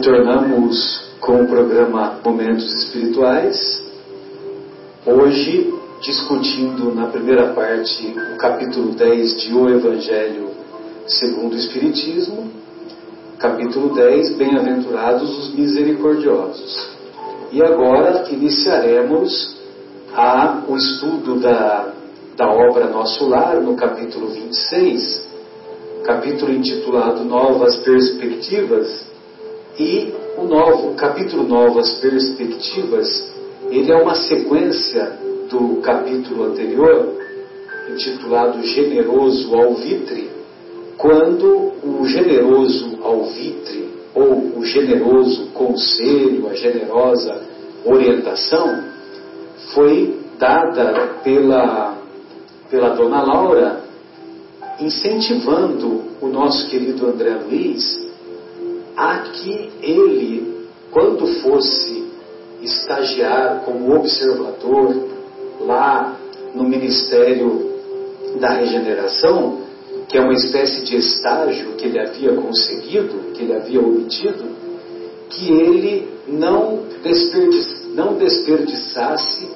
Retornamos com o programa Momentos Espirituais. Hoje, discutindo na primeira parte o capítulo 10 de O Evangelho segundo o Espiritismo, capítulo 10, Bem-aventurados os misericordiosos. E agora iniciaremos a, o estudo da, da obra Nosso Lar, no capítulo 26, capítulo intitulado Novas Perspectivas, e o novo o capítulo Novas Perspectivas, ele é uma sequência do capítulo anterior, intitulado Generoso Alvitre, quando o generoso alvitre ou o generoso conselho, a generosa orientação foi dada pela, pela dona Laura, incentivando o nosso querido André Luiz a que ele, quando fosse estagiar como observador lá no Ministério da Regeneração, que é uma espécie de estágio que ele havia conseguido, que ele havia obtido, que ele não, não desperdiçasse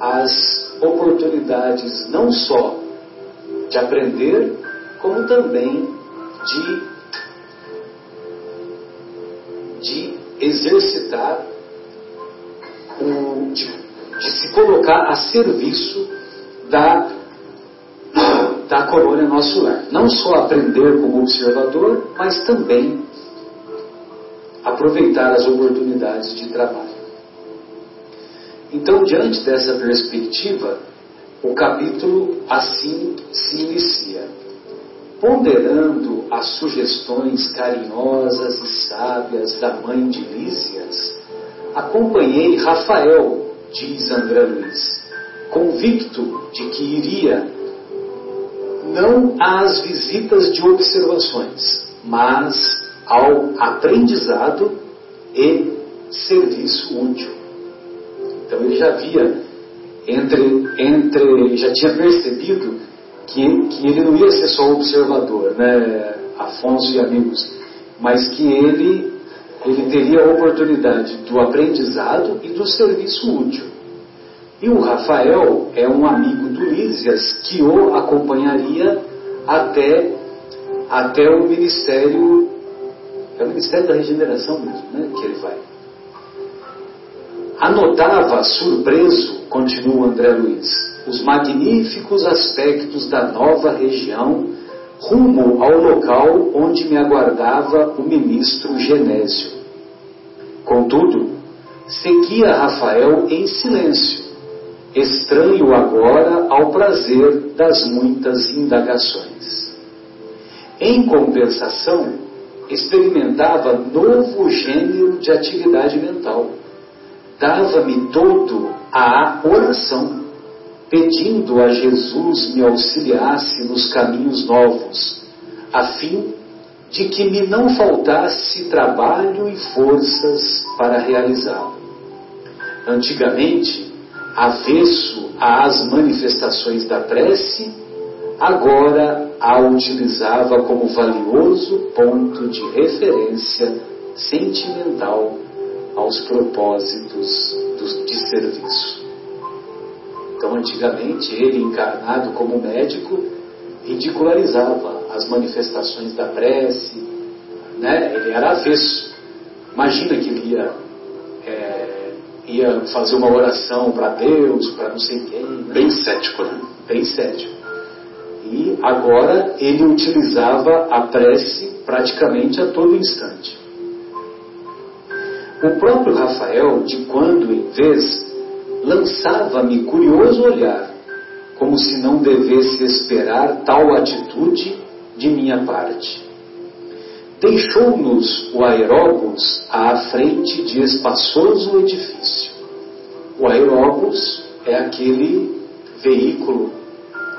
as oportunidades não só de aprender, como também de, de exercitar, o, de, de se colocar a serviço da da colônia Nosso Lar. Não só aprender como observador, mas também aproveitar as oportunidades de trabalho. Então, diante dessa perspectiva, o capítulo assim se inicia. Ponderando as sugestões carinhosas e sábias da mãe de Lísias, acompanhei Rafael, diz André Luiz, convicto de que iria não às visitas de observações, mas ao aprendizado e serviço útil. Então ele já havia entre, entre já tinha percebido que, que ele não ia ser só observador, né, Afonso e amigos, mas que ele ele teria a oportunidade do aprendizado e do serviço útil. E o Rafael é um amigo do Lísias que o acompanharia até, até o ministério, é o ministério da regeneração mesmo, né, que ele vai. Anotava surpreso, continua André Luiz, os magníficos aspectos da nova região rumo ao local onde me aguardava o ministro Genésio. Contudo, seguia Rafael em silêncio, estranho agora ao prazer das muitas indagações. Em compensação, experimentava novo gênero de atividade mental. Dava-me todo à oração, pedindo a Jesus me auxiliasse nos caminhos novos, a fim de que me não faltasse trabalho e forças para realizá-lo. Antigamente, avesso às manifestações da prece, agora a utilizava como valioso ponto de referência sentimental aos propósitos de serviço. Então, antigamente, ele, encarnado como médico, ridicularizava as manifestações da prece, né? ele era avesso. Imagina que ele ia é, ia fazer uma oração para Deus, para não sei quem. Né? Bem cético, né? Bem cético. E agora ele utilizava a prece praticamente a todo instante. O próprio Rafael, de quando em vez, lançava-me curioso olhar, como se não devesse esperar tal atitude de minha parte. Deixou-nos o aeróbus à frente de espaçoso edifício. O aeróbus é aquele veículo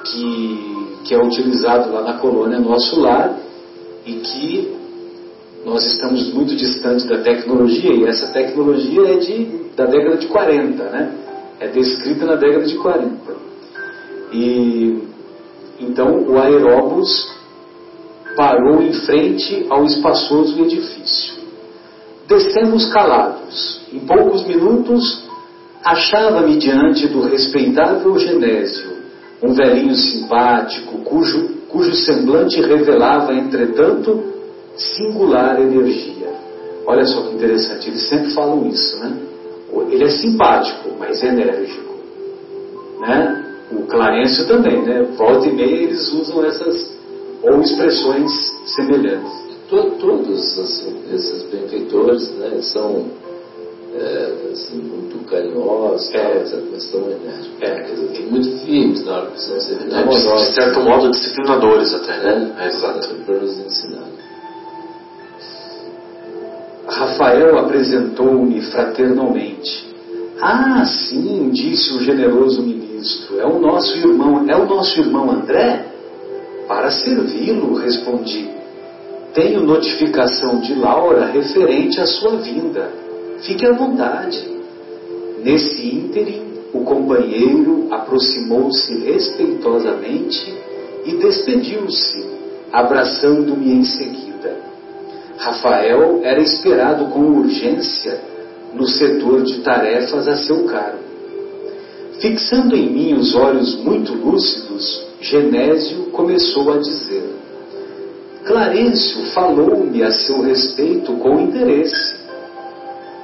que, que é utilizado lá na colônia Nosso Lar e que nós estamos muito distantes da tecnologia e essa tecnologia é de, da década de 40, né? É descrita na década de 40. E então o aeróbus parou em frente ao espaçoso edifício. descemos calados. Em poucos minutos, achava-me diante do respeitável Genésio, um velhinho simpático, cujo, cujo semblante revelava, entretanto, singular energia. Olha só que interessante, eles sempre falam isso, né? Ele é simpático, mas enérgico. Né? O Clarencio também, né? Volta e meia eles usam essas ou expressões semelhantes. Todos assim, esses benfeitores né, são é, assim, muito carinhosos, é. essa questão enérgica. É, dizer, muito firmes na hora que precisam ser é, de, de certo modo, disciplinadores até, né? É, exato. Para nos ensinar. Rafael apresentou-me fraternalmente. Ah, sim, disse o generoso ministro, é o nosso irmão, é o nosso irmão André? Para servi-lo, respondi. Tenho notificação de Laura referente à sua vinda. Fique à vontade. Nesse ínterim, o companheiro aproximou-se respeitosamente e despediu-se, abraçando-me em seguida. Rafael era esperado com urgência no setor de tarefas a seu cargo. Fixando em mim os olhos muito lúcidos, Genésio começou a dizer: Clarencio falou-me a seu respeito com interesse.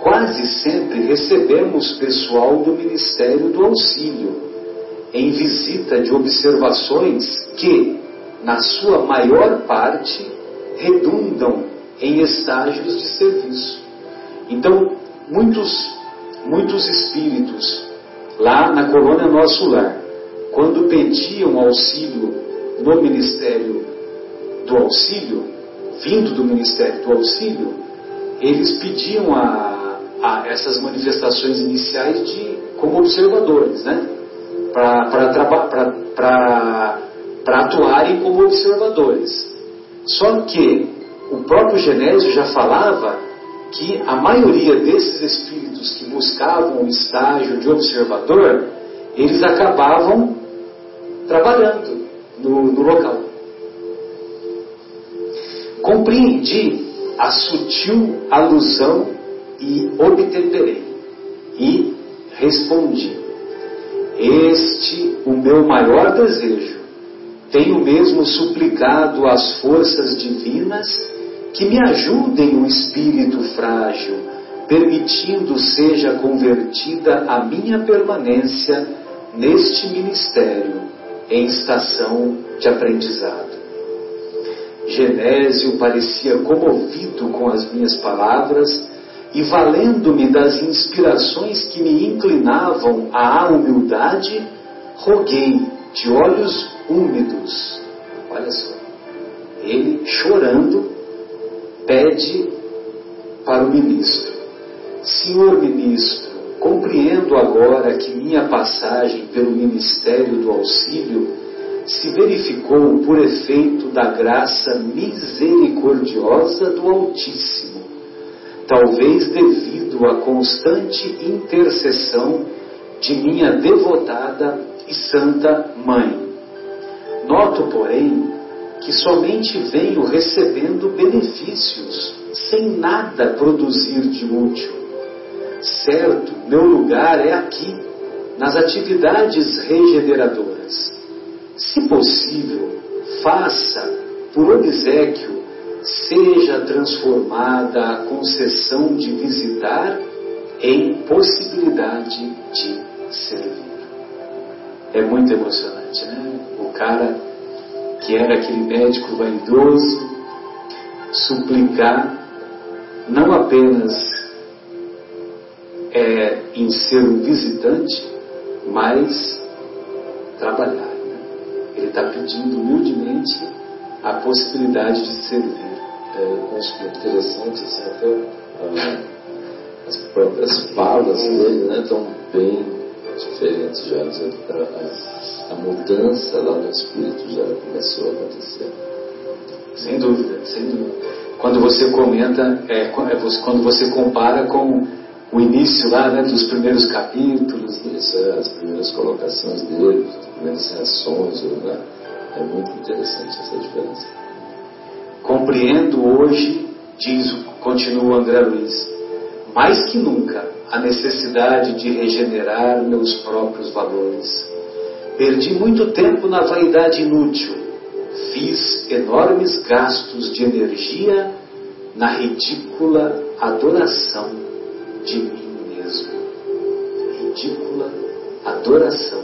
Quase sempre recebemos pessoal do Ministério do Auxílio em visita de observações que, na sua maior parte, redundam em estágios de serviço. Então, muitos, muitos espíritos lá na colônia Nosso Lar, quando pediam auxílio no Ministério do Auxílio, vindo do Ministério do Auxílio, eles pediam a, a essas manifestações iniciais de como observadores, né? Para atuarem como observadores. Só que o próprio Genésio já falava que a maioria desses espíritos que buscavam o estágio de observador, eles acabavam trabalhando no, no local. Compreendi a sutil alusão e obtemperei. E respondi: Este o meu maior desejo. Tenho mesmo suplicado às forças divinas que me ajudem o espírito frágil, permitindo seja convertida a minha permanência neste ministério em estação de aprendizado. Genésio parecia comovido com as minhas palavras e, valendo-me das inspirações que me inclinavam à humildade, roguei de olhos úmidos. Olha só, ele chorando pede para o ministro: Senhor ministro, compreendo agora que minha passagem pelo ministério do auxílio se verificou por efeito da graça misericordiosa do Altíssimo, talvez devido à constante intercessão de minha devotada e santa mãe. Noto, porém, que somente venho recebendo benefícios, sem nada produzir de útil. Certo, meu lugar é aqui, nas atividades regeneradoras. Se possível, faça, por obsequio, seja transformada a concessão de visitar em possibilidade de servir. É muito emocionante, né? O cara que era aquele médico vaidoso, suplicar não apenas é, em ser um visitante, mas trabalhar. Né? Ele está pedindo humildemente a possibilidade de servir. É, eu acho que é interessante assim, até ah, as próprias falas dele né, estão bem diferentes já. As, a mudança lá no espírito já começou a acontecer. Sem dúvida, sem dúvida. Quando você comenta, é, é quando você compara com o início lá né, dos primeiros capítulos. Isso, é, as primeiras colocações dele, as primeiras reações, né? é muito interessante essa diferença. Compreendo hoje diz, continua André Luiz, mais que nunca a necessidade de regenerar meus próprios valores. Perdi muito tempo na vaidade inútil. Fiz enormes gastos de energia na ridícula adoração de mim mesmo. Ridícula adoração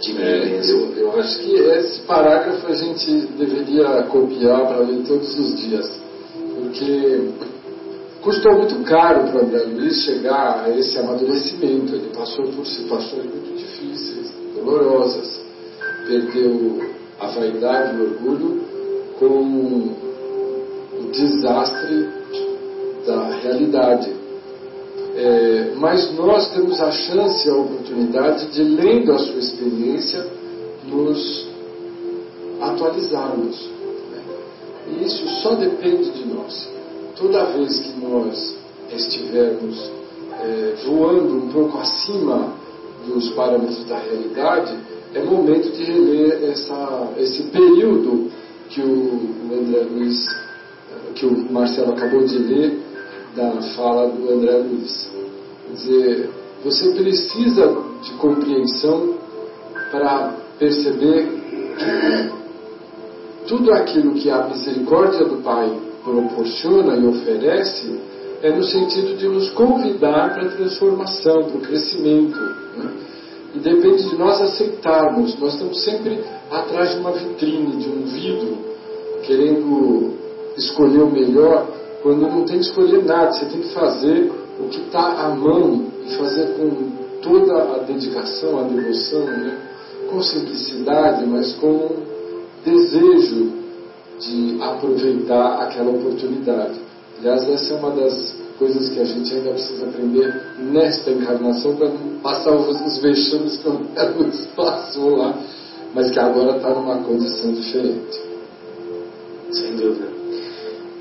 de mim é, mesmo. Eu, eu acho que esse parágrafo a gente deveria copiar para ler todos os dias, porque custou muito caro para André Luiz chegar a esse amadurecimento. Ele passou por situações muito difíceis, dolorosas, perdeu a vaidade e o orgulho com o desastre da realidade. É, mas nós temos a chance, a oportunidade de, lendo a sua experiência, nos atualizarmos. Né? E isso só depende de nós. Toda vez que nós estivermos é, voando um pouco acima dos parâmetros da realidade, é momento de reler essa, esse período que o André Luiz, que o Marcelo acabou de ler, da fala do André Luiz. Quer dizer, você precisa de compreensão para perceber que tudo aquilo que a misericórdia do Pai proporciona e oferece é no sentido de nos convidar para a transformação, para o crescimento. Né? E depende de nós aceitarmos. Nós estamos sempre atrás de uma vitrine, de um vidro, querendo escolher o melhor quando não tem que escolher nada, você tem que fazer o que está à mão e fazer com toda a dedicação, a devoção, né? com simplicidade, mas com desejo de aproveitar aquela oportunidade. Aliás, essa é uma das coisas que a gente ainda precisa aprender nesta encarnação para não passar os vexames que o passou lá, mas que agora está numa condição diferente. Sem dúvida.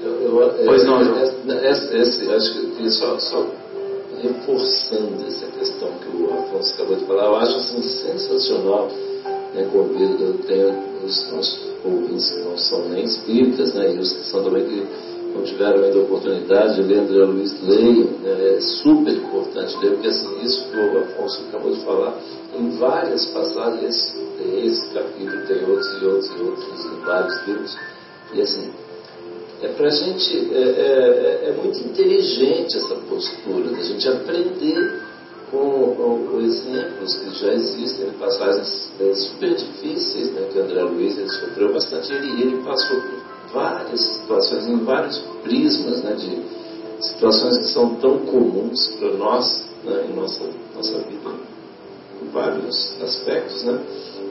Eu, eu, pois não, João. Esse, esse, acho que só, só reforçando essa questão que o Afonso acabou de falar, eu acho assim, sensacional. Eu tenho os nossos ouvintes que não são nem espíritas, né, e os que são também que não tiveram ainda a oportunidade de ler André Luiz leiam, né, é super importante ler, porque assim, isso que o Afonso acabou de falar, em várias passagens, esse, esse capítulo, tem outros e outros e outros, em vários livros, e assim, é para a gente, é, é, é, muito inteligente essa postura, da gente aprender com, com, exemplos que já existem, passagens é, super difíceis, né, que André Luiz ele sofreu bastante, ele, ele passou por várias situações, em vários prismas, né, de situações que são tão comuns para nós, né, em nossa, nossa vida, em vários aspectos, né,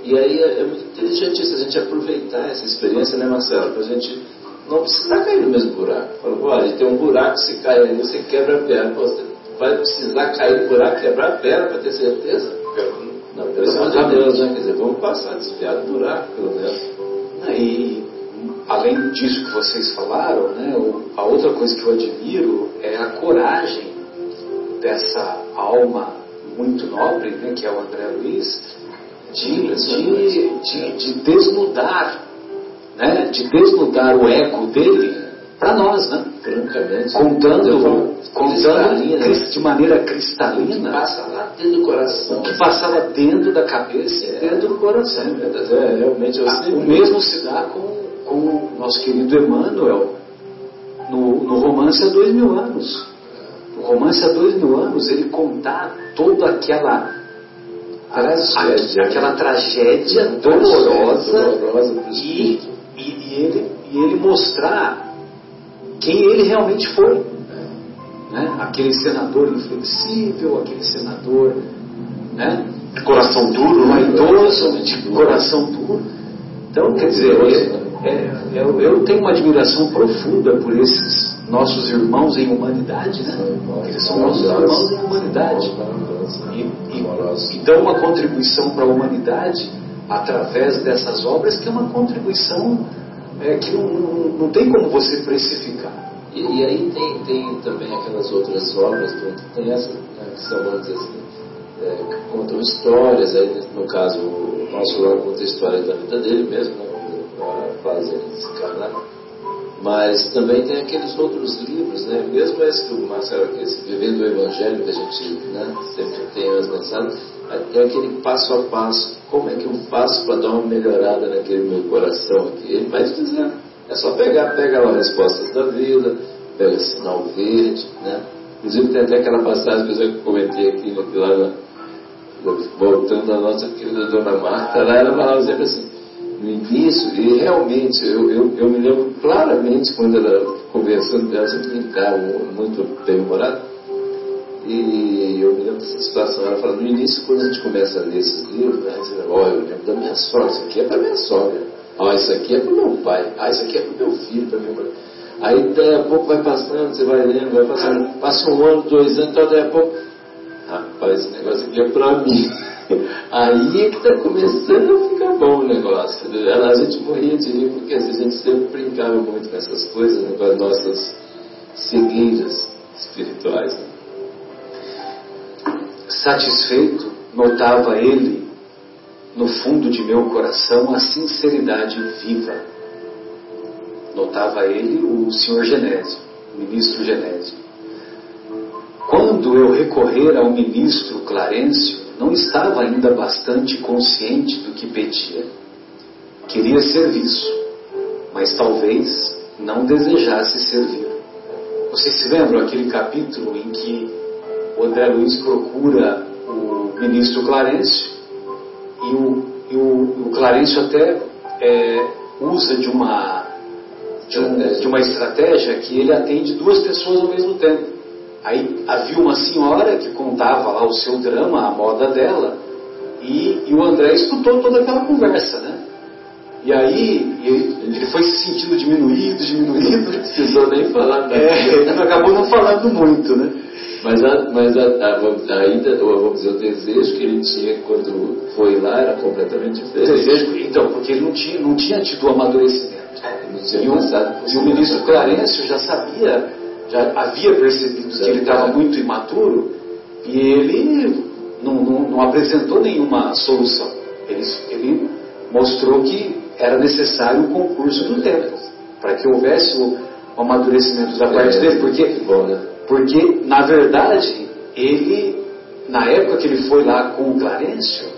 e aí é, é muito inteligente isso, a gente aproveitar essa experiência, né, Marcelo, para a gente não precisa cair no mesmo buraco. Fala, olha, tem um buraco, se cai ali, você quebra a perna. Pô, você vai precisar cair no buraco, quebrar a perna para ter certeza? Não, pelo amor de Deus, né? Quer dizer, vamos passar desviado do buraco, pelo menos. E além disso que vocês falaram, né, a outra coisa que eu admiro é a coragem dessa alma muito nobre, né, que é o André Luiz, de, de, de, de desnudar né, de desnudar o ego dele para nós, né? Contando, contando de maneira cristalina. Que passa lá dentro do coração. O que passava dentro da cabeça e dentro do coração. É, é realmente eu ah, O mesmo se dá com, com o nosso querido Emmanuel no, no romance há dois mil anos. No romance há dois mil anos, ele contar toda aquela tragédia, aquela tragédia dolorosa, dolorosa e e, e, ele, e ele mostrar quem ele realmente foi. Né? Aquele senador inflexível, aquele senador né? coração duro, vaidoso, de coração duro. Então, quer dizer, é, é, eu, eu tenho uma admiração profunda por esses nossos irmãos em humanidade, né? Eles são nossos irmãos em humanidade. E, e, e dão uma contribuição para a humanidade através dessas obras, que é uma contribuição é, que não, não, tem como você precificar. E, e, aí tem, tem também aquelas outras obras, tem essa, né, que são, dizer assim, é, que contam histórias, aí, no caso, o nosso lá conta a história da vida dele mesmo, né, a fase desencarnar. Mas também tem aqueles outros livros, né? mesmo esse do Marcelo, esse Vivendo o Evangelho, que a gente né, sempre tem as mensagens, é aquele passo a passo. Como é que eu faço para dar uma melhorada naquele meu coração aqui? Ele vai te dizer. É só pegar, pega lá respostas da vida, pega sinal verde, né? Inclusive tem até aquela passagem que eu comentei aqui, né, que voltando à nossa querida Dona Marta, lá ela falava sempre assim, no início, e realmente, eu, eu, eu me lembro claramente quando ela conversando com ela, sempre brincava, muito bem-humorado, e eu me lembro dessa situação, ela fala, no início, quando a gente começa a ler esses livros, né, você fala, olha, eu lembro da minha sogra, isso aqui é para minha sogra, ah, isso aqui é para meu pai, ah, isso aqui é para meu filho, para minha mãe. Aí daí a pouco vai passando, você vai lendo, vai passando, passa um ano, dois anos, então daí a pouco, rapaz, esse negócio aqui é para mim. Aí é que está começando a ficar bom o negócio. A gente morria de rir porque a gente sempre brincava muito com essas coisas, né, com as nossas cegueiras espirituais. Né? Satisfeito, notava ele, no fundo de meu coração, a sinceridade viva. Notava ele o senhor Genésio, o ministro Genésio. Quando eu recorrer ao ministro Clarencio, não estava ainda bastante consciente do que pedia. Queria serviço, mas talvez não desejasse servir. Vocês se lembram aquele capítulo em que o André Luiz procura o ministro Clarencio e o, e o, o Clarencio até é, usa de uma, de, um, de uma estratégia que ele atende duas pessoas ao mesmo tempo. Aí havia uma senhora que contava lá o seu drama, a moda dela, e, e o André escutou toda aquela conversa, né? E aí ele, foi se sentindo diminuído, diminuído. Não precisou nem falar nada. É, acabou não falando muito, né? Mas, a, mas a, a, ainda, vamos dizer, o desejo que ele tinha quando foi lá era completamente diferente. O desejo, então, porque ele não tinha, não tinha tido o amadurecimento. Tinha E o, e o ministro Clarencio já sabia, já havia percebido que ele estava muito imaturo e ele não, não, não apresentou nenhuma solução. Ele, ele mostrou que era necessário o concurso do tempo para que houvesse o, o amadurecimento da parte É, dele, porque né? Porque, na verdade, ele, na época que ele foi lá com o Clarencio,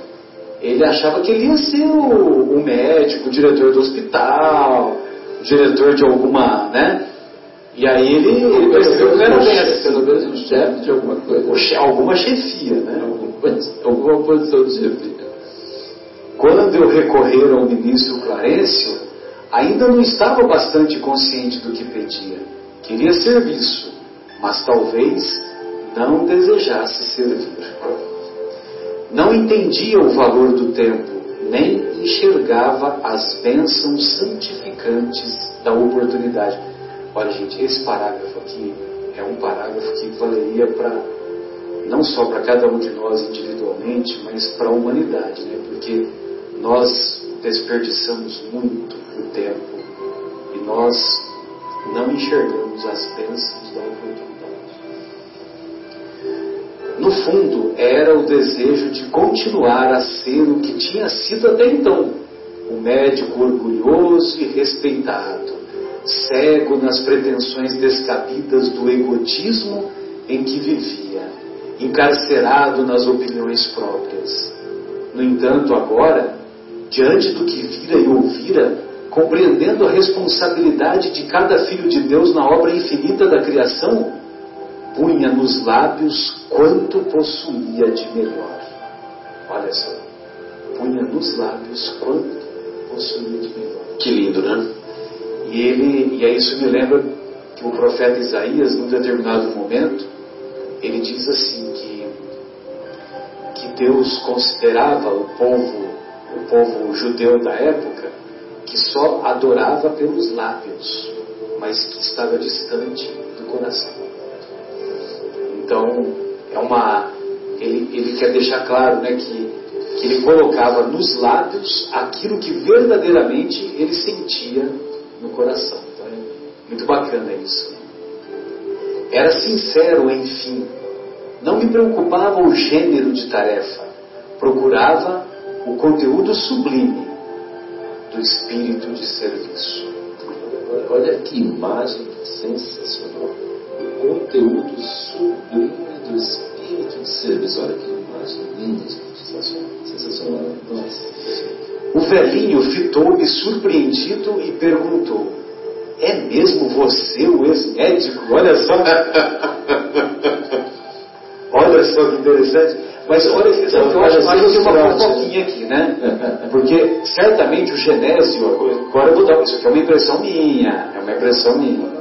ele achava que ele ia ser o, o médico, o diretor do hospital, o diretor de alguma, né? E aí ele, ele percebeu que era Pelo menos um chefe de alguma coisa. o che- alguma chefia, né? Alguma, alguma posição de chefia. Quando eu recorrer ao ministro Clarencio, ainda não estava bastante consciente do que pedia. Queria serviço, mas talvez não desejasse servir. Não entendia o valor do tempo, nem enxergava as bênçãos santificantes da oportunidade. Olha, gente, esse parágrafo aqui é um parágrafo que valeria para não só para cada um de nós individualmente, mas para a humanidade, né? Porque nós desperdiçamos muito o tempo e nós não enxergamos as bênçãos da oportunidade. No fundo, era o desejo de continuar a ser o que tinha sido até então, o médico orgulhoso e respeitado, cego nas pretensões descabidas do egotismo em que vivia, encarcerado nas opiniões próprias. No entanto, agora, diante do que vira e ouvira, compreendendo a responsabilidade de cada filho de Deus na obra infinita da criação, punha nos lábios quanto possuía de melhor. Olha só, punha nos lábios quanto possuía de melhor. Que lindo, né? E ele, e aí isso me lembra que o profeta Isaías, num determinado momento, ele diz assim que que Deus considerava o povo, o povo judeu da época, que só adorava pelos lábios, mas que estava distante do coração. Então, é uma ele, ele quer deixar claro, né, que que ele colocava nos lábios aquilo que verdadeiramente ele sentia no coração. Então, é muito bacana isso. Era sincero, enfim. Não me preocupava o gênero de tarefa. Procurava o conteúdo sublime do espírito de serviço. Olha, que imagem sensacional. Conteúdo sublime do espírito de serviço. Olha que imagem linda, sensacional. sensacional. Nossa. O velhinho fitou-me surpreendido e perguntou: É mesmo você o ex-médico? Olha só. olha só que interessante. Mas olha que que eu acho que tem uma fofoquinha aqui, né? Porque certamente o Genésio, agora eu vou dar, isso aqui é uma impressão minha, é uma impressão minha.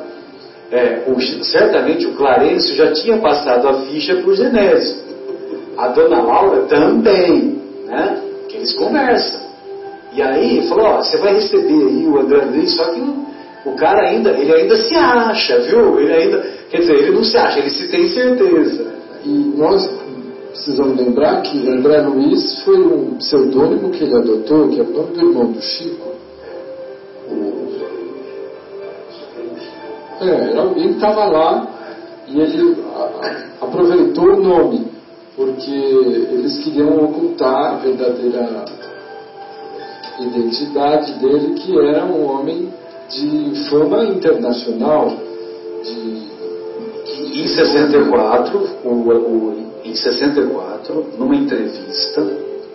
É, o, certamente o Clarencio já tinha passado a ficha o Genésio. A dona Laura também, né? Que eles conversam. E aí falou, você vai receber aí o André Luiz, só que o cara ainda, ele ainda se acha, viu? Ele ainda, quer dizer, ele não se acha, ele se tem certeza. E nós precisamos lembrar que André Luiz foi um pseudônimo que ele adotou, que é o nome do irmão do Chico. É, alguém estava lá e ele aproveitou o nome, porque eles queriam ocultar a verdadeira identidade dele, que era um homem de fama internacional. De... Em 64, o, o, em 64, numa entrevista,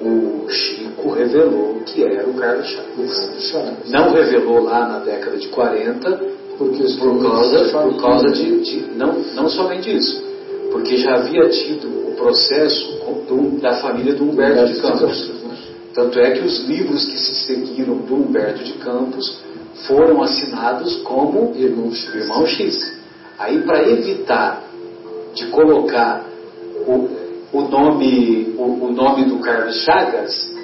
o Chico revelou que era o Carlos Chaves. Não revelou lá na década de 40, porque por causa, por causa de, de, não, não somente isso, porque já havia tido o processo do, da família do Humberto de Campos. Tanto é que os livros que se seguiram do Humberto de Campos foram assinados como Irmão X. Irmão X. Aí, para evitar de colocar o, o, nome, o, o nome do Carlos Chagas,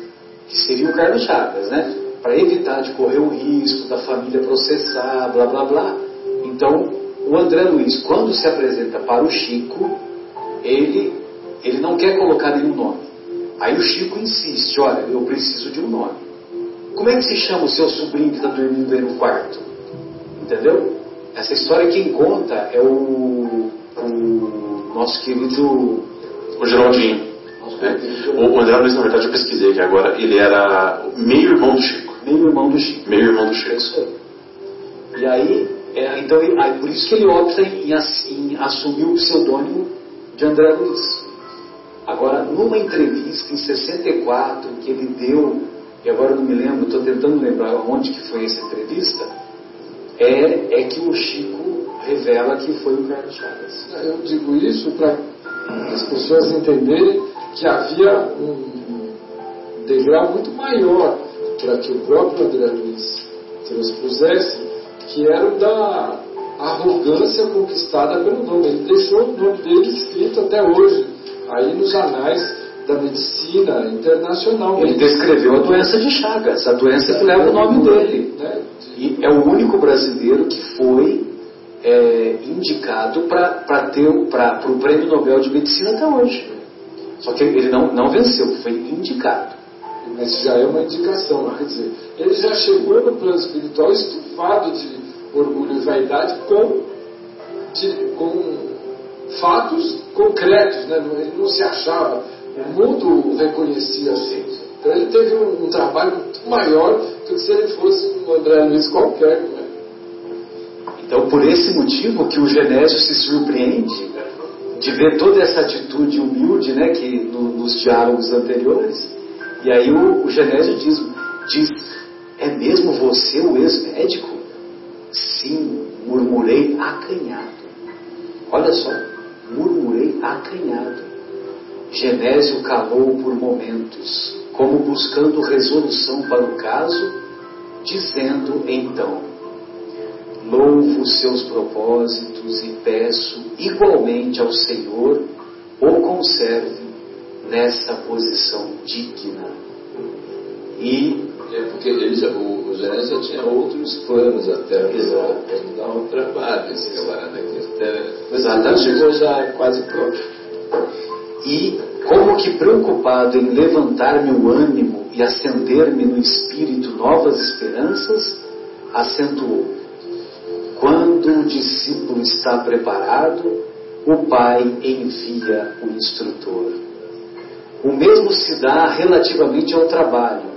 que seria o Carlos Chagas, né? Para evitar de correr o risco da família processar, blá blá blá. Então, o André Luiz, quando se apresenta para o Chico, ele, ele não quer colocar nenhum nome. Aí o Chico insiste, olha, eu preciso de um nome. Como é que se chama o seu sobrinho que está dormindo aí no quarto? Entendeu? Essa história quem conta é o, o nosso querido... O Geraldinho. É. O André Luiz, na verdade, eu pesquisei que agora ele era meio irmão do Chico. Meio irmão do Chico. Meio irmão do Chico. E aí, é, então, aí, por isso que ele opta em, em assumir o pseudônimo de André Luiz. Agora, numa entrevista em 64 que ele deu, e agora eu não me lembro, estou tentando lembrar onde que foi essa entrevista, é, é que o Chico revela que foi o Carlos Chagas. Eu digo isso para as pessoas entenderem que havia um degrau muito maior para que o próprio André Luiz transpusesse, que era da arrogância conquistada pelo nome. Ele deixou o nome dele escrito até hoje aí nos anais da medicina internacional. Ele descreveu a doença de Chagas, a doença que leva o nome dele. Né? E é o único brasileiro que foi é, indicado para o prêmio Nobel de Medicina até hoje. Só que ele não, não venceu, foi indicado. Mas já é uma indicação, quer dizer, ele já chegou no plano espiritual estufado de orgulho e vaidade com, de, com fatos concretos, né? ele não se achava, o mundo o reconhecia assim. Então ele teve um, um trabalho muito maior do que se ele fosse um André Luiz qualquer. Né? Então, por esse motivo que o Genésio se surpreende de ver toda essa atitude humilde né, que no, nos diálogos anteriores. E aí o, o Genésio diz, diz: É mesmo você o ex-médico? Sim, murmurei acanhado. Olha só, murmurei acanhado. Genésio calou por momentos, como buscando resolução para o caso, dizendo então: Louvo seus propósitos e peço igualmente ao Senhor o conserve nessa posição digna. E é porque ele já, o, o já tinha outros planos até para dar um trabalho esse camarada aqui. Até, Exatamente. chegou já quase pronto. E como que preocupado em levantar-me o ânimo e acender-me no espírito novas esperanças, acentuou: Quando o discípulo está preparado, o Pai envia o instrutor. O mesmo se dá relativamente ao trabalho.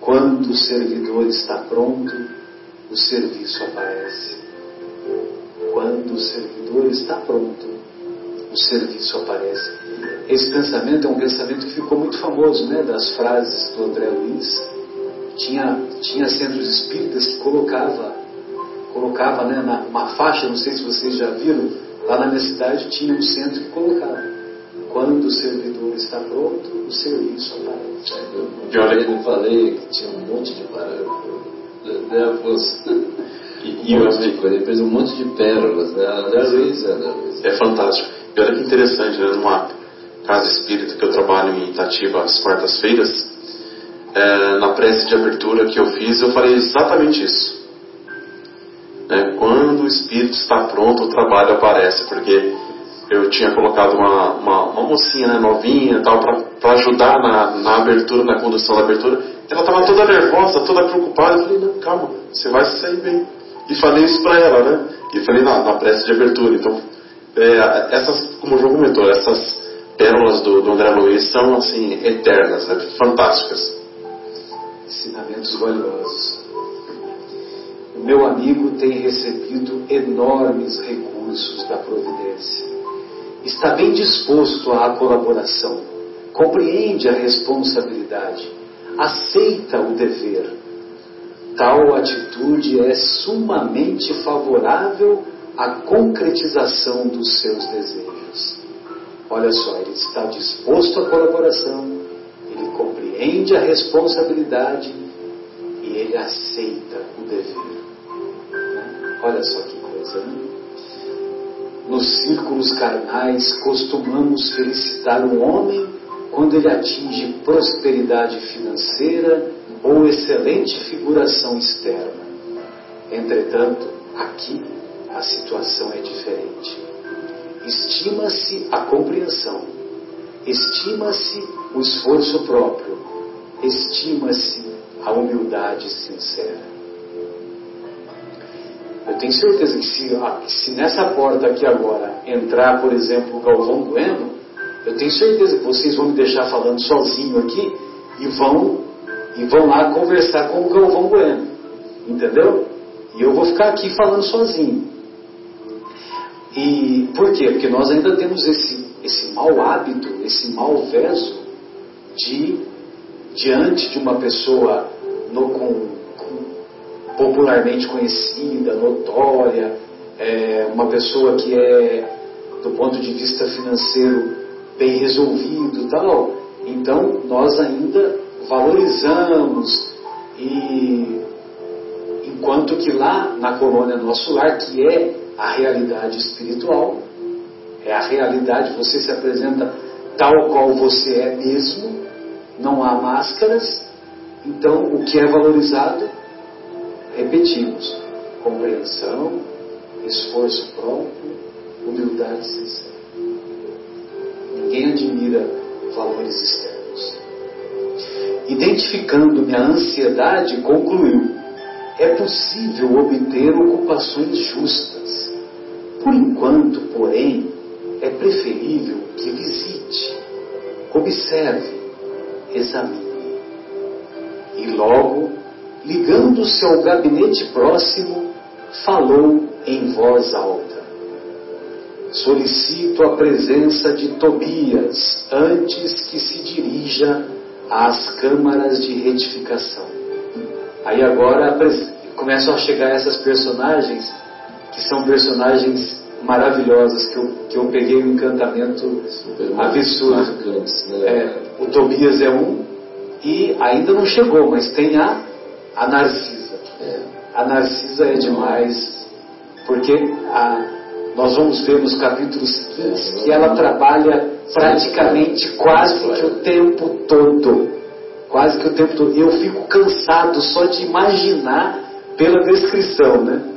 Quando o servidor está pronto, o serviço aparece. Quando o servidor está pronto, o serviço aparece. Esse pensamento é um pensamento que ficou muito famoso, né? Das frases do André Luiz. Tinha, tinha centros espíritas que colocava, colocava né, na, uma faixa, não sei se vocês já viram, lá na minha cidade tinha um centro que colocava. Quando o servidor está pronto, o serviço aparece. Eu, eu falei que tinha um monte de parágrafo. Né, e, e um monte de coisa, depois um monte de pérolas, né? André Luiz, André Luiz. É fantástico. E olha que interessante, né? numa casa espírita que eu trabalho em Itatiba às quartas-feiras, é, na prece de abertura que eu fiz, eu falei exatamente isso. É, quando o espírito está pronto, o trabalho aparece, porque eu tinha colocado uma, uma, uma mocinha né, novinha tal para ajudar na, na abertura, na condução da abertura. Ela estava toda nervosa, toda preocupada. Eu falei, não, calma, você vai sair bem. E falei isso para ela, né? E falei na, na prece de abertura. Então, é, essas, como o João comentou, essas pérolas do, do André Luiz são assim eternas, né? fantásticas. Ensinamentos valiosos. O meu amigo tem recebido enormes recursos da providência. Está bem disposto à colaboração, compreende a responsabilidade, aceita o dever. Tal atitude é sumamente favorável à concretização dos seus desejos. Olha só, ele está disposto à colaboração, ele compreende a responsabilidade e ele aceita o dever. Olha só que coisa, né? Nos círculos carnais, costumamos felicitar um homem quando ele atinge prosperidade financeira ou excelente figuração externa. Entretanto, aqui a situação é diferente. Estima-se a compreensão, estima-se o esforço próprio, estima-se a humildade sincera. Eu tenho certeza que se, se nessa porta aqui agora entrar, por exemplo, o Galvão Bueno, eu tenho certeza que vocês vão me deixar falando sozinho aqui e vão, e vão lá conversar com o Galvão Bueno. Entendeu? E eu vou ficar aqui falando sozinho. E por quê? Porque nós ainda temos esse, esse mau hábito, esse mau verso de, diante de uma pessoa no, com, popularmente conhecida, notória, é, uma pessoa que é, do ponto de vista financeiro, bem resolvido tal, então nós ainda valorizamos e enquanto que lá na colônia nosso lar, que é a realidade espiritual, é a realidade, você se apresenta tal qual você é mesmo, não há máscaras, então o que é valorizado, repetimos, compreensão, esforço próprio, humildade sincera. Ninguém admira valores externos. Identificando minha ansiedade, concluiu: é possível obter ocupações justas por enquanto, porém, é preferível que visite, observe, examine. E logo, ligando-se ao gabinete próximo, falou em voz alta: Solicito a presença de Tobias antes que se dirija às câmaras de retificação. Aí agora começam a chegar essas personagens que são personagens maravilhosas que eu, que eu peguei um encantamento absurdo. Né? É, o Tobias é um e ainda não chegou, mas tem a, a Narcisa. É. A Narcisa é demais, porque a, nós vamos ver nos capítulos seguintes que ela trabalha praticamente quase que o tempo todo. Quase que o tempo todo. Eu fico cansado só de imaginar pela descrição, né?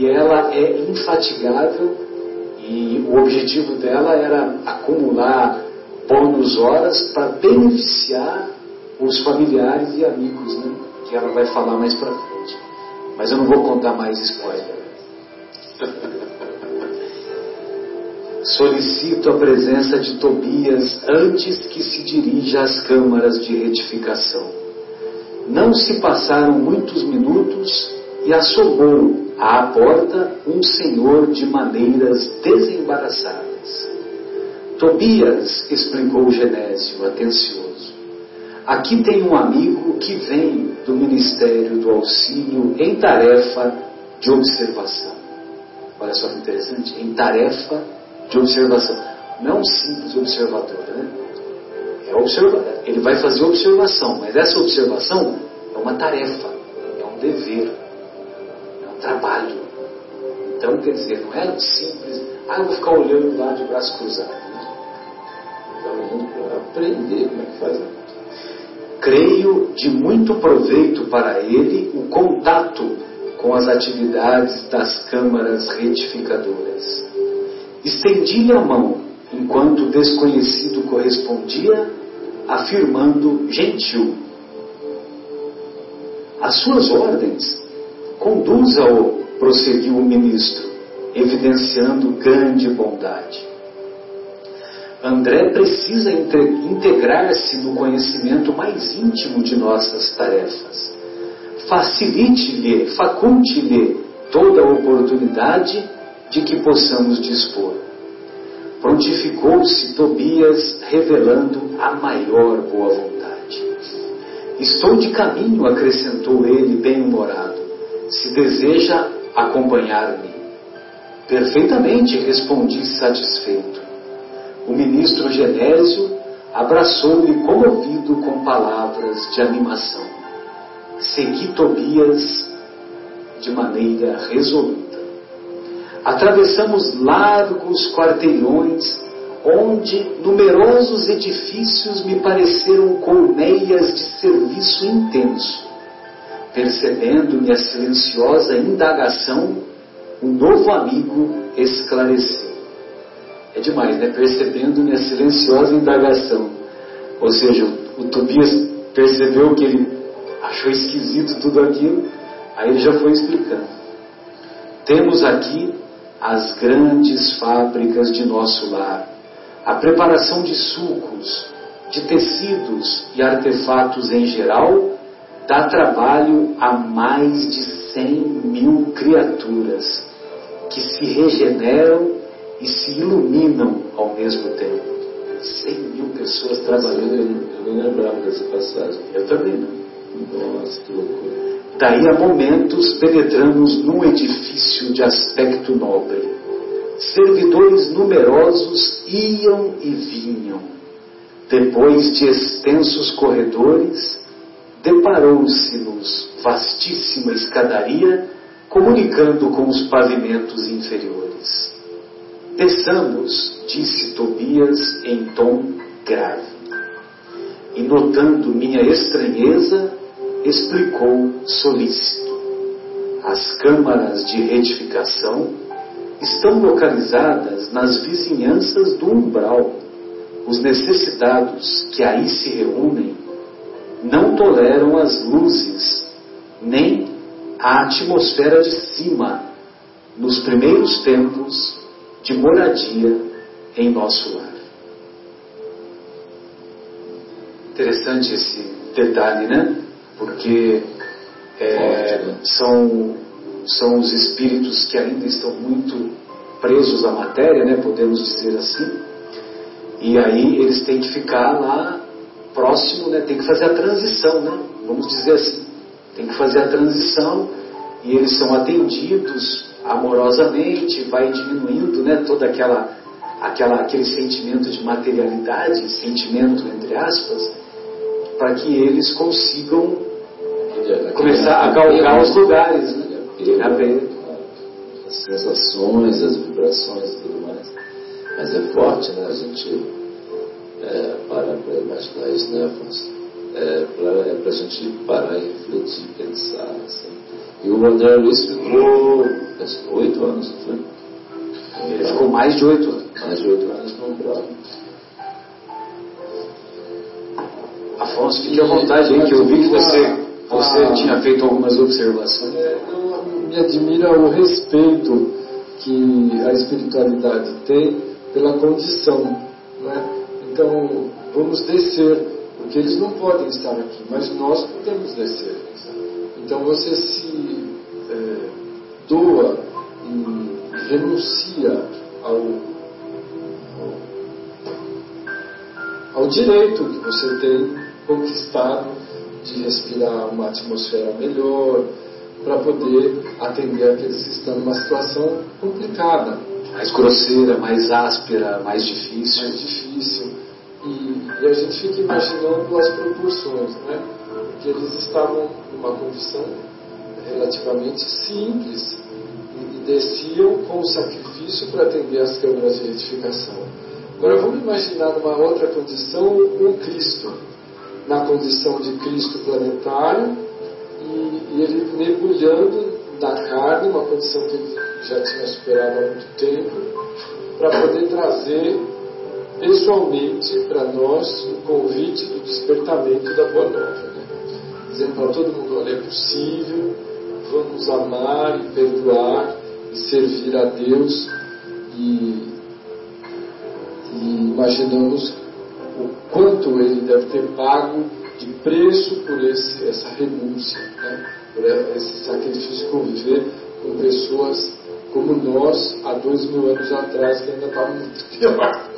e ela é infatigável e o objetivo dela era acumular bônus horas para beneficiar os familiares e amigos, né? que ela vai falar mais para frente. Mas eu não vou contar mais spoiler. Solicito a presença de Tobias antes que se dirija às câmaras de retificação. Não se passaram muitos minutos e assomou à porta um senhor de maneiras desembaraçadas. Tobias, explicou Genésio, atencioso, aqui tem um amigo que vem do Ministério do Auxílio em tarefa de observação. Olha só que interessante, em tarefa de observação. Não simples observador, né? É observa ele vai fazer observação, mas essa observação é uma tarefa, é um dever, é um trabalho. Então, quer dizer, não é simples, ah, eu vou ficar olhando lá de braço cruzado. Né? Para aprender como é que faz. Creio de muito proveito para ele o contato com as atividades das câmaras retificadoras. Estendi-lhe a mão enquanto o desconhecido correspondia, afirmando gentil. As suas ordens, conduza-o, prosseguiu o ministro, evidenciando grande bondade. André precisa integrar-se no conhecimento mais íntimo de nossas tarefas. Facilite-lhe, faculte-lhe toda a oportunidade de que possamos dispor. Prontificou-se Tobias, revelando a maior boa vontade. Estou de caminho, acrescentou ele, bem-humorado. Se deseja acompanhar-me. Perfeitamente, respondi satisfeito. O ministro Genésio abraçou-lhe comovido com palavras de animação. Segui Tobias de maneira resoluta. Atravessamos largos quarteirões onde numerosos edifícios me pareceram colmeias de serviço intenso. Percebendo minha silenciosa indagação, um novo amigo esclareceu. É demais, né? Percebendo minha silenciosa indagação. Ou seja, o, Tobias percebeu que ele achou esquisito tudo aquilo, aí ele já foi explicando. Temos aqui as grandes fábricas de nosso lar, a preparação de sucos, de tecidos e artefatos em geral, dá trabalho a mais de 100 mil criaturas que se regeneram e se iluminam ao mesmo tempo. 100 mil pessoas trabalhando. Eu não lembrava dessa passagem. Eu também não. Nossa, que loucura. Daí a momentos penetramos num edifício de aspecto nobre. Servidores numerosos iam e vinham. Depois de extensos corredores, deparou-se-nos vastíssima escadaria comunicando com os pavimentos inferiores. Desçamos, disse Tobias em tom grave. E notando minha estranheza, explicou solícito. As câmaras de retificação estão localizadas nas vizinhanças do umbral. Os necessitados que aí se reúnem não toleram as luzes, nem a atmosfera de cima, nos primeiros tempos de moradia em nosso lar. Interessante esse detalhe, né? Porque é, são, são os espíritos que ainda estão muito presos à matéria, né? Podemos dizer assim. E aí eles têm que ficar lá próximo, né? Tem que fazer a transição, né? Vamos dizer assim. Tem que fazer a transição e eles são atendidos amorosamente, vai diminuindo, né? Toda aquela aquela, aquele sentimento de materialidade, sentimento entre aspas, para que eles consigam começar a galgar os lugares, né? As sensações, as vibrações e tudo mais. Mas é forte, né? A gente é, para para imaginar isso, né, Afonso? É para é a gente parar e refletir, pensar. Assim. E o André Luiz ficou oito anos, não foi? Ele ficou mais de oito anos. Mais de oito anos no umbral. Afonso, fique à vontade aí, que eu vi que você, você tinha feito algumas observações. É, eu, me admira o respeito que a espiritualidade tem pela condição. Né? Então, vamos descer, porque eles não podem estar aqui, mas nós podemos descer. Então, você se é, renuncia ao, ao direito que você tem conquistado de respirar uma atmosfera melhor, para poder atender aqueles que estão numa situação complicada. Mais grosseira, mais áspera, mais difícil. Mais difícil. E, e a gente fica imaginando as proporções, né? Porque eles estavam numa condição relativamente simples e desciam com sacrifício para atender as câmaras de retificação. Agora vamos imaginar numa outra condição um Cristo, na condição de Cristo planetário e, e ele mergulhando na carne, uma condição que ele já tinha superado há muito tempo, para poder trazer pessoalmente para nós o convite do despertamento da Boa Nova. Né? Dizendo para todo mundo: olha, é possível, vamos amar e perdoar e servir a Deus e, e imaginamos o quanto ele deve ter pago de preço por esse, essa renúncia, né? por esse sacrifício de conviver com pessoas como nós há dois mil anos atrás, que ainda estavam muito pior.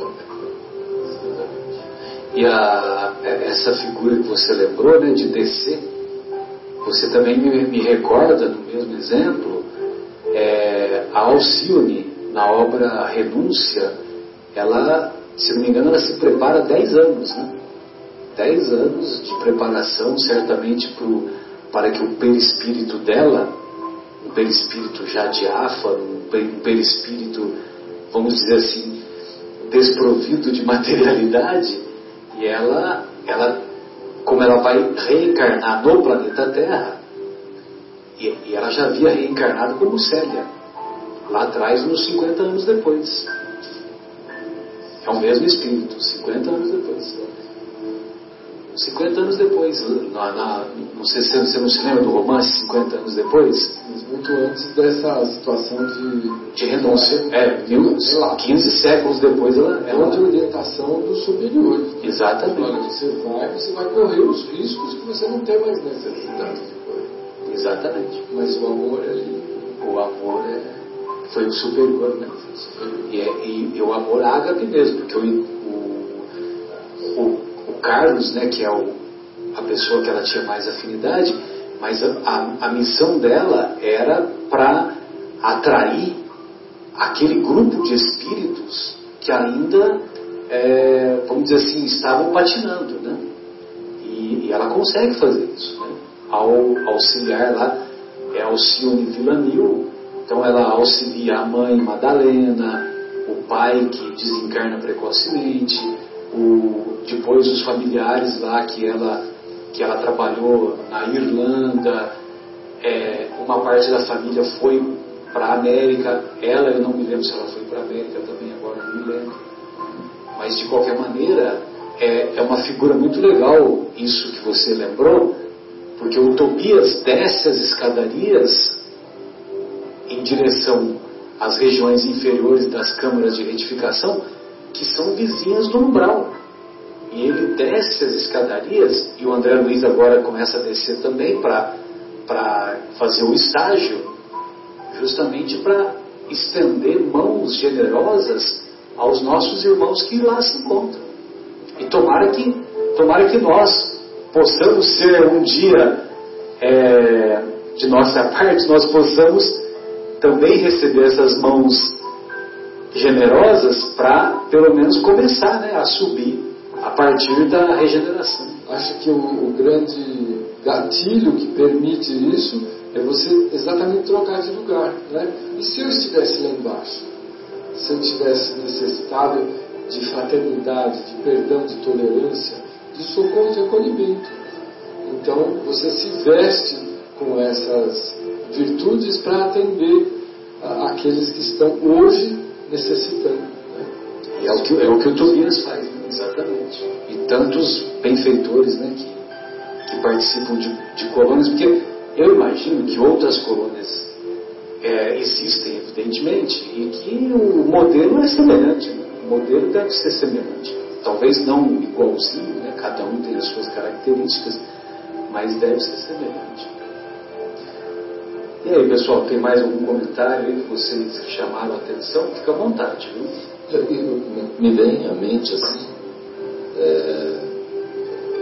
E a, essa figura que você lembrou, né, de descer, você também me, me recorda, no mesmo exemplo, é, a Alcione, na obra Renúncia, ela, se não me engano, ela se prepara 10 anos, né? 10 anos de preparação, certamente pro, para que o perispírito dela, um perispírito já diáfano, um perispírito, vamos dizer assim, desprovido de materialidade, e ela, ela como ela vai reencarnar no planeta Terra, e, e ela já havia reencarnado como Célia, lá atrás, uns 50 anos depois. É o mesmo espírito, 50 anos depois. 50 anos depois, na, na, não sei se você não se lembra do romance 50 anos depois? Muito antes dessa situação de, de renúncia. É, mil, 15 séculos depois ela. ela... de orientação do superior. Exatamente. Você vai, você vai correr os riscos que você não tem mais necessidade de correr. Exatamente. Mas o amor é ali. O amor é, foi o superior, né? E, é, e, e o amor ágape mesmo, porque o Carlos, né, que é o, a pessoa que ela tinha mais afinidade, mas a, a, a missão dela era para atrair aquele grupo de espíritos que ainda, é, vamos dizer assim, estavam patinando, né? E, e ela consegue fazer isso, né? Ao auxiliar lá, é Alcione Villanil, então ela auxilia a mãe Madalena, o pai que desencarna precocemente, o, depois os familiares lá que ela, que ela trabalhou na Irlanda, é, uma parte da família foi para a América, ela eu não me lembro se ela foi para a América também, agora não me lembro. Mas de qualquer maneira, é, é uma figura muito legal isso que você lembrou, porque o Tobias desce as escadarias em direção às regiões inferiores das câmaras de retificação que são vizinhas do umbral. E ele desce as escadarias, e o André Luiz agora começa a descer também para fazer o estágio, justamente para estender mãos generosas aos nossos irmãos que lá se encontram. E tomara que, tomara que nós possamos ser um dia, é, de nossa parte, nós possamos também receber essas mãos generosas para, pelo menos, começar né, a subir a partir da regeneração. Acho que o, o grande gatilho que permite isso é você exatamente trocar de lugar. Né? E se eu estivesse lá embaixo? Se eu tivesse necessitado de fraternidade, de perdão, de tolerância, de socorro, de acolhimento. Então você se veste com essas virtudes para atender aqueles que estão hoje necessitando. Né? E é o que, é o, que o Tobias faz, né? exatamente. E tantos benfeitores né, que, que participam de, de colônias, porque eu imagino que outras colônias é, existem, evidentemente, e que o modelo é semelhante. Né? O modelo deve ser semelhante. Talvez não igualzinho, né? cada um tem as suas características, mas deve ser semelhante. E aí, pessoal, tem mais algum comentário aí que vocês chamaram a atenção? Fica à vontade, viu? Me vem à mente, assim, é,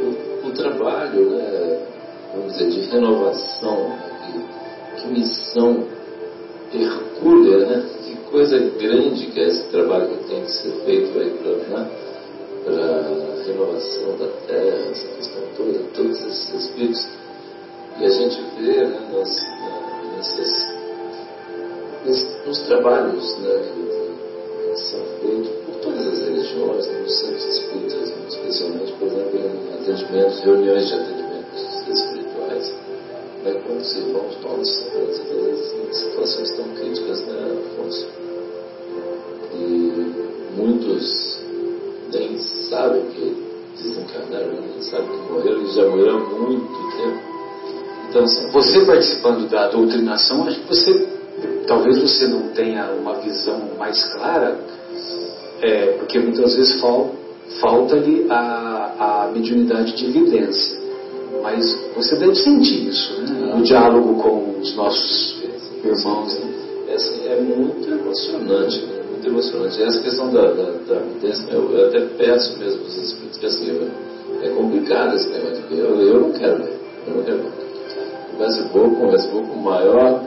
o, o, trabalho, né, vamos dizer, de renovação, que, que missão hercúlea, né? Que coisa grande que é esse trabalho que tem que ser feito aí para né, a renovação da Terra, essa questão toda, todos esses espíritos. E a gente vê né, nas, nessas, nos trabalhos né, que, que, são feitos por todas as religiões, né, nos centros espíritas, especialmente, por exemplo, em atendimentos, reuniões de atendimentos espirituais, né, quando os irmãos nossos, às vezes, em situações tão críticas, né, Afonso? E muitos nem sabem que desencarnaram, nem sabem que morreram e já morreram há muito tempo. Então, você participando da doutrinação, acho que você, talvez você não tenha uma visão mais clara, é, porque muitas vezes fal, falta-lhe a, a mediunidade de evidência. Mas você deve sentir isso, né? no diálogo com os nossos irmãos. Né? É, assim, é muito emocionante, né? muito emocionante. Essa questão da, da, da evidência, eu, eu, até peço mesmo os espíritos que assim, é complicado esse negócio de ver. Eu, eu não quero ver, eu não quero ver conversa pouco, conversa pouco maior,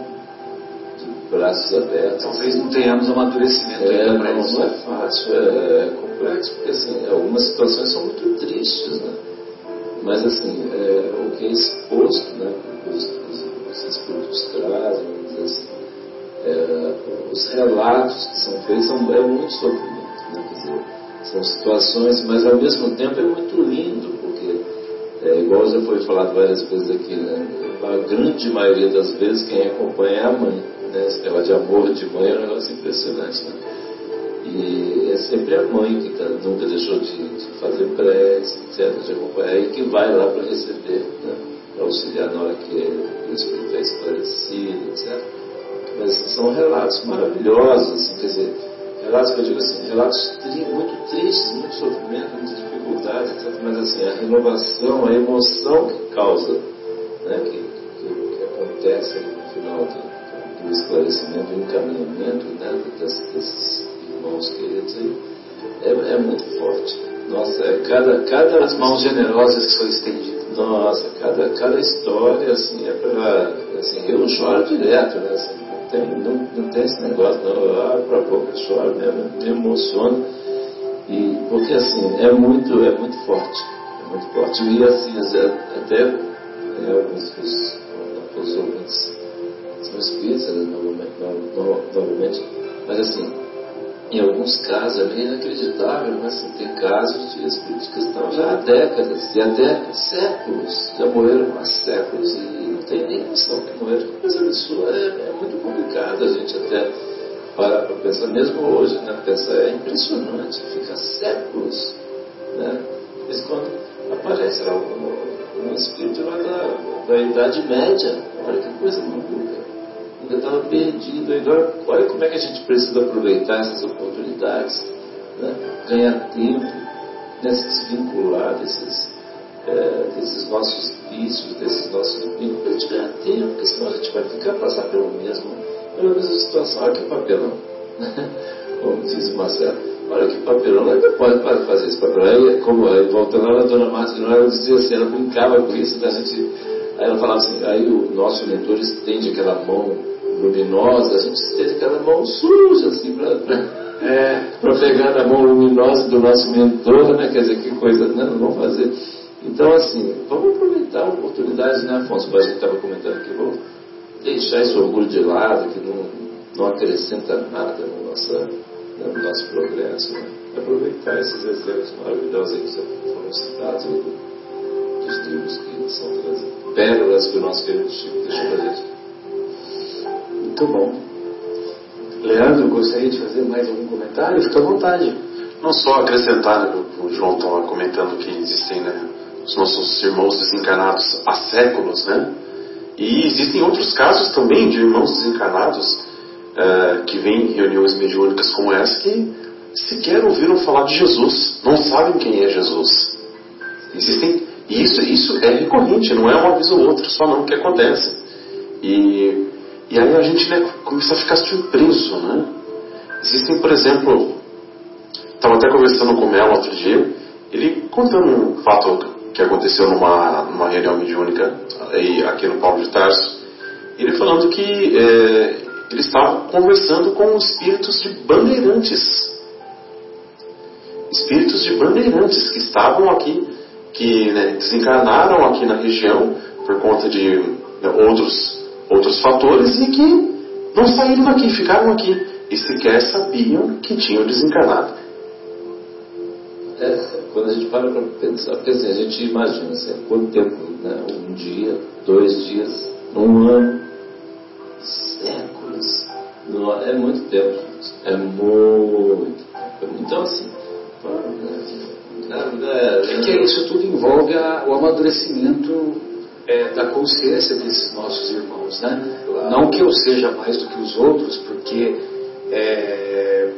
de braços abertos. Talvez não tenhamos amadurecimento é, ainda não, não é fácil, é, é, complexo, porque assim, algumas situações são muito tristes, né? Mas assim, é, o que é exposto, né, os, os, os espíritos trazem, assim, é, os relatos que são feitos são, é muito sofrimento, né? Quer dizer, são situações, mas ao mesmo tempo é muito lindo, é, igual já foi falado várias vezes aqui, né? a grande maioria das vezes quem acompanha é a mãe. Né? Esse de amor de mãe é um negócio impressionante. Né? E é sempre a mãe que tá, nunca deixou de, de fazer prece, etc., de acompanhar, e que vai lá para receber, né? para auxiliar na hora que o espírito é esclarecido, etc. Mas são relatos maravilhosos, assim, quer dizer, relatos que eu digo assim, relatos muito tristes, muito sofrimento, muitas dificuldades. Mas assim, a renovação, a emoção que causa, né, que acontece no final do, do esclarecimento, do encaminhamento né, desses irmãos queridos aí, é, é muito forte. Nossa, é cada, cada. As mãos generosas que são estendidas. Nossa, cada, cada história, assim, é para. Assim, eu choro direto, né? Assim, não, tem, não, não tem esse negócio, não. Eu abro para a boca, choro mesmo, me emociono. E, porque, assim, é muito, é muito forte. É muito forte. E, assim, até tem alguns dos os ouvintes são espíritas, né, novamente, mas assim, em alguns casos é meio inacreditável, mas assim, tem casos de espíritos que estão já há décadas, e até séculos, já morreram há séculos e não tem nem noção que morreram. Mas isso é, é muito complicado a gente até para pensar, mesmo hoje, né? Pensar, é impressionante, fica séculos, né? Mas quando aparece algum um espírito lá da, da Idade Média. Olha que coisa maluca. Ainda estava perdido. Agora, olha como é que a gente precisa aproveitar essas oportunidades, né? ganhar tempo, né? se desvincular desses, é, desses nossos vícios, desses nossos vínculos, para a gente ganhar tempo, porque senão a gente vai ficar passar pelo mesmo, pela mesma situação. Olha que papelão. Como diz o Marcelo. Olha que papelão, ela pode fazer esse papelão. Aí, como, aí, voltando lá, a dona Marta ela dizia assim, ela brincava com isso, da gente, aí ela falava assim, aí o nosso mentor estende aquela mão luminosa, a gente estende aquela mão suja, assim, para é, pegar na mão luminosa do nosso mentor, né? Quer dizer, que coisa, né? Não vamos fazer. Então, assim, vamos aproveitar a oportunidade, né, Afonso? A gente estava comentando aqui, vamos deixar esse orgulho de lado, que não, não acrescenta nada na nossa né, no nosso progresso. Né? Aproveitar esses exemplos maravilhosos que já foram citados aí dos livros que são trazidos. Pérolas que o nosso querido Chico deixou para gente. Muito bom. Leandro, gostaria de fazer mais algum comentário? Fique à vontade. Não só acrescentar, né, o João estava comentando que existem né, os nossos irmãos desencarnados há séculos, né? E existem outros casos também de irmãos desencarnados uh, que vêm em reuniões mediúnicas como essa que sequer ouviram falar de Jesus, não sabem quem é Jesus. Existem isso, isso é recorrente, não é uma vez ou outra só não que acontece. E, E aí a gente né, começa a ficar surpreso, né? Existem, por exemplo, estava até conversando com o Melo outro dia, ele contando um fato que aconteceu numa, numa reunião mediúnica aí, aqui no Paulo de Tarso, ele falando que é, ele estava conversando com espíritos de bandeirantes. Espíritos de bandeirantes que estavam aqui, que né, desencarnaram aqui na região por conta de né, outros, outros fatores e que não saíram daqui, ficaram aqui e sequer sabiam que tinham desencarnado. É, quando a gente para para pensar, porque assim, a gente imagina assim, quanto tempo, né? um dia, dois dias, um ano, séculos, não, é muito tempo, é muito tempo. Então assim, é, que isso tudo envolve a, o amadurecimento é, da consciência desses nossos irmãos, né? Claro. Não que eu seja mais do que os outros, porque é,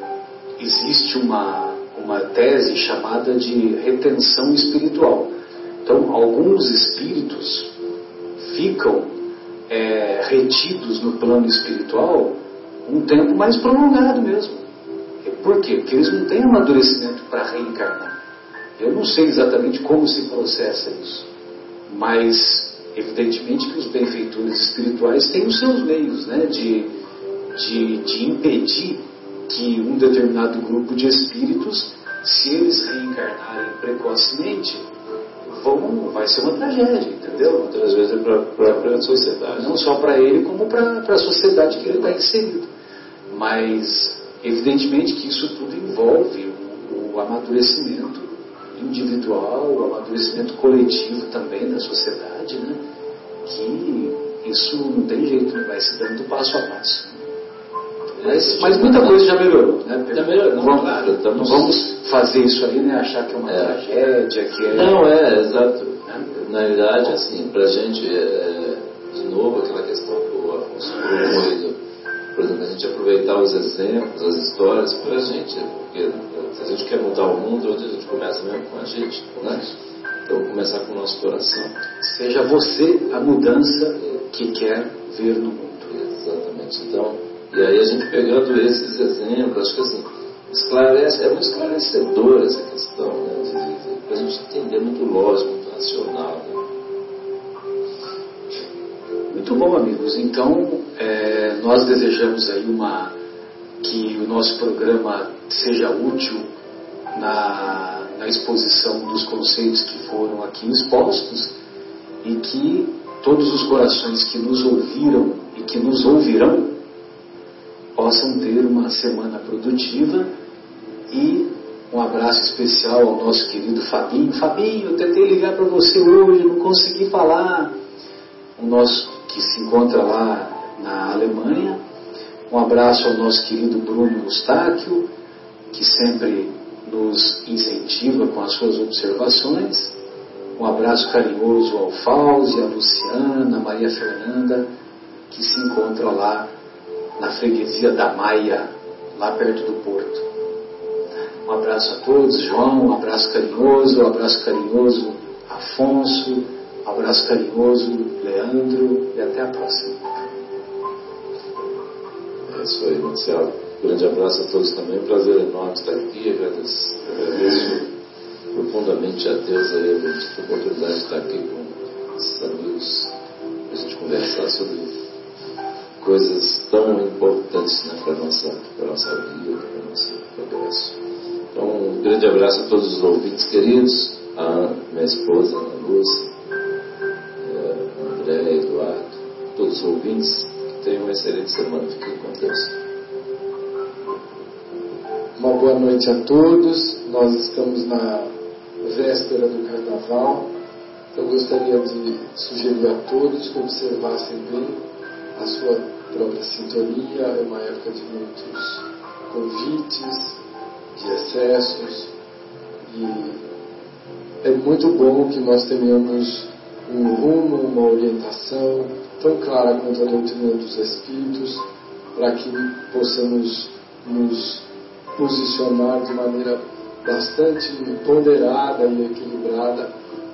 existe uma, uma tese chamada de retenção espiritual. Então, alguns espíritos ficam é, retidos no plano espiritual um tempo mais prolongado mesmo. Por quê? Porque eles não têm amadurecimento para reencarnar. Eu não sei exatamente como se processa isso, mas evidentemente que os benfeitores espirituais têm os seus meios né, de de, de impedir que um determinado grupo de espíritos, se eles reencarnarem precocemente, vão, vai ser uma tragédia, entendeu? Muitas vezes é para a própria sociedade. Não só para ele, como para a sociedade que ele está inserido. Mas, evidentemente que isso tudo envolve o, o amadurecimento individual, o amadurecimento coletivo também da sociedade, né? que isso não tem jeito, vai se dando passo a passo. Mas, mas muita coisa já melhorou, né? Já melhorou, vamos, claro. Estamos... vamos fazer isso aí, né? Achar que é uma é. tragédia, que é... Não, é, exato. Né? Na realidade, assim, pra gente, é, de novo, aquela questão que o Afonso colocou por exemplo, a gente aproveitar os exemplos, as histórias pra gente, porque se a gente quer mudar o mundo, a gente começa mesmo com a gente, né? Então, começar com o nosso coração. Seja você a mudança que quer ver no mundo. Exatamente. Então, e aí a gente pegando esses exemplos, acho que assim, esclarece, é muito esclarecedor essa questão, né? Para a gente entender muito lógico, muito racional. Né? Muito bom, amigos. Então, é, nós desejamos aí uma que o nosso programa seja útil na, na exposição dos conceitos que foram aqui expostos e que todos os corações que nos ouviram e que nos ouvirão possam ter uma semana produtiva e um abraço especial ao nosso querido Fabinho. Fabinho, eu tentei ligar para você hoje, não consegui falar. O nosso que se encontra lá na Alemanha. Um abraço ao nosso querido Bruno Mustáquio, que sempre nos incentiva com as suas observações. Um abraço carinhoso ao Fauzi, à Luciana, à Maria Fernanda, que se encontra lá na freguesia da Maia, lá perto do porto. Um abraço a todos, João, um abraço carinhoso, um abraço carinhoso, Afonso, um abraço carinhoso, Leandro, e até a próxima. É isso aí, Marcelo. Um grande abraço a todos também. Prazer enorme estar aqui. Agradeço, agradeço profundamente a Deus aí, a oportunidade de estar aqui com esses amigos, para a gente conversar sobre coisas tão importantes né, para a nossa, para nossa vida, para o nosso progresso. Então, um grande abraço a todos os ouvintes queridos, a minha esposa, Ana Lúcia, é, André, Eduardo, todos os ouvintes, tenham uma excelente semana. Fiquem com Deus. Uma boa noite a todos. Nós estamos na véspera do Carnaval. Então, gostaria de sugerir a todos que observassem bem a sua própria sintonia, é uma época de muitos convites, de excessos, e é muito bom que nós tenhamos um rumo, uma orientação tão clara quanto a doutrina dos Espíritos, para que possamos nos posicionar de maneira bastante ponderada e equilibrada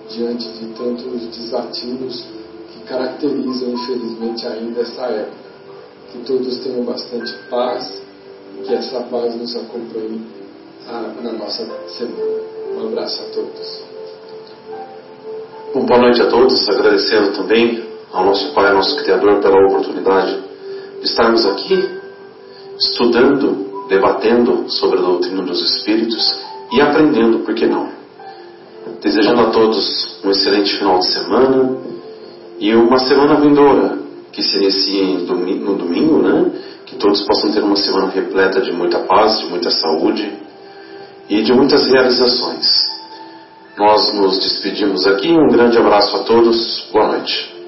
diante de tantos desafios que caracterizam, infelizmente, ainda essa época. Que todos tenham bastante paz que essa paz nos acompanhe ah, na nossa semana. Um abraço a todos. Bom, boa noite a todos, agradecendo também ao nosso Pai, ao nosso Criador, pela oportunidade de estarmos aqui estudando, debatendo sobre a doutrina dos Espíritos e aprendendo, por que não? Desejando a todos um excelente final de semana e uma semana vindoura que se inicie no domingo, né? Que todos possam ter uma semana repleta de muita paz, de muita saúde e de muitas realizações. Nós nos despedimos aqui. Um grande abraço a todos. Boa noite.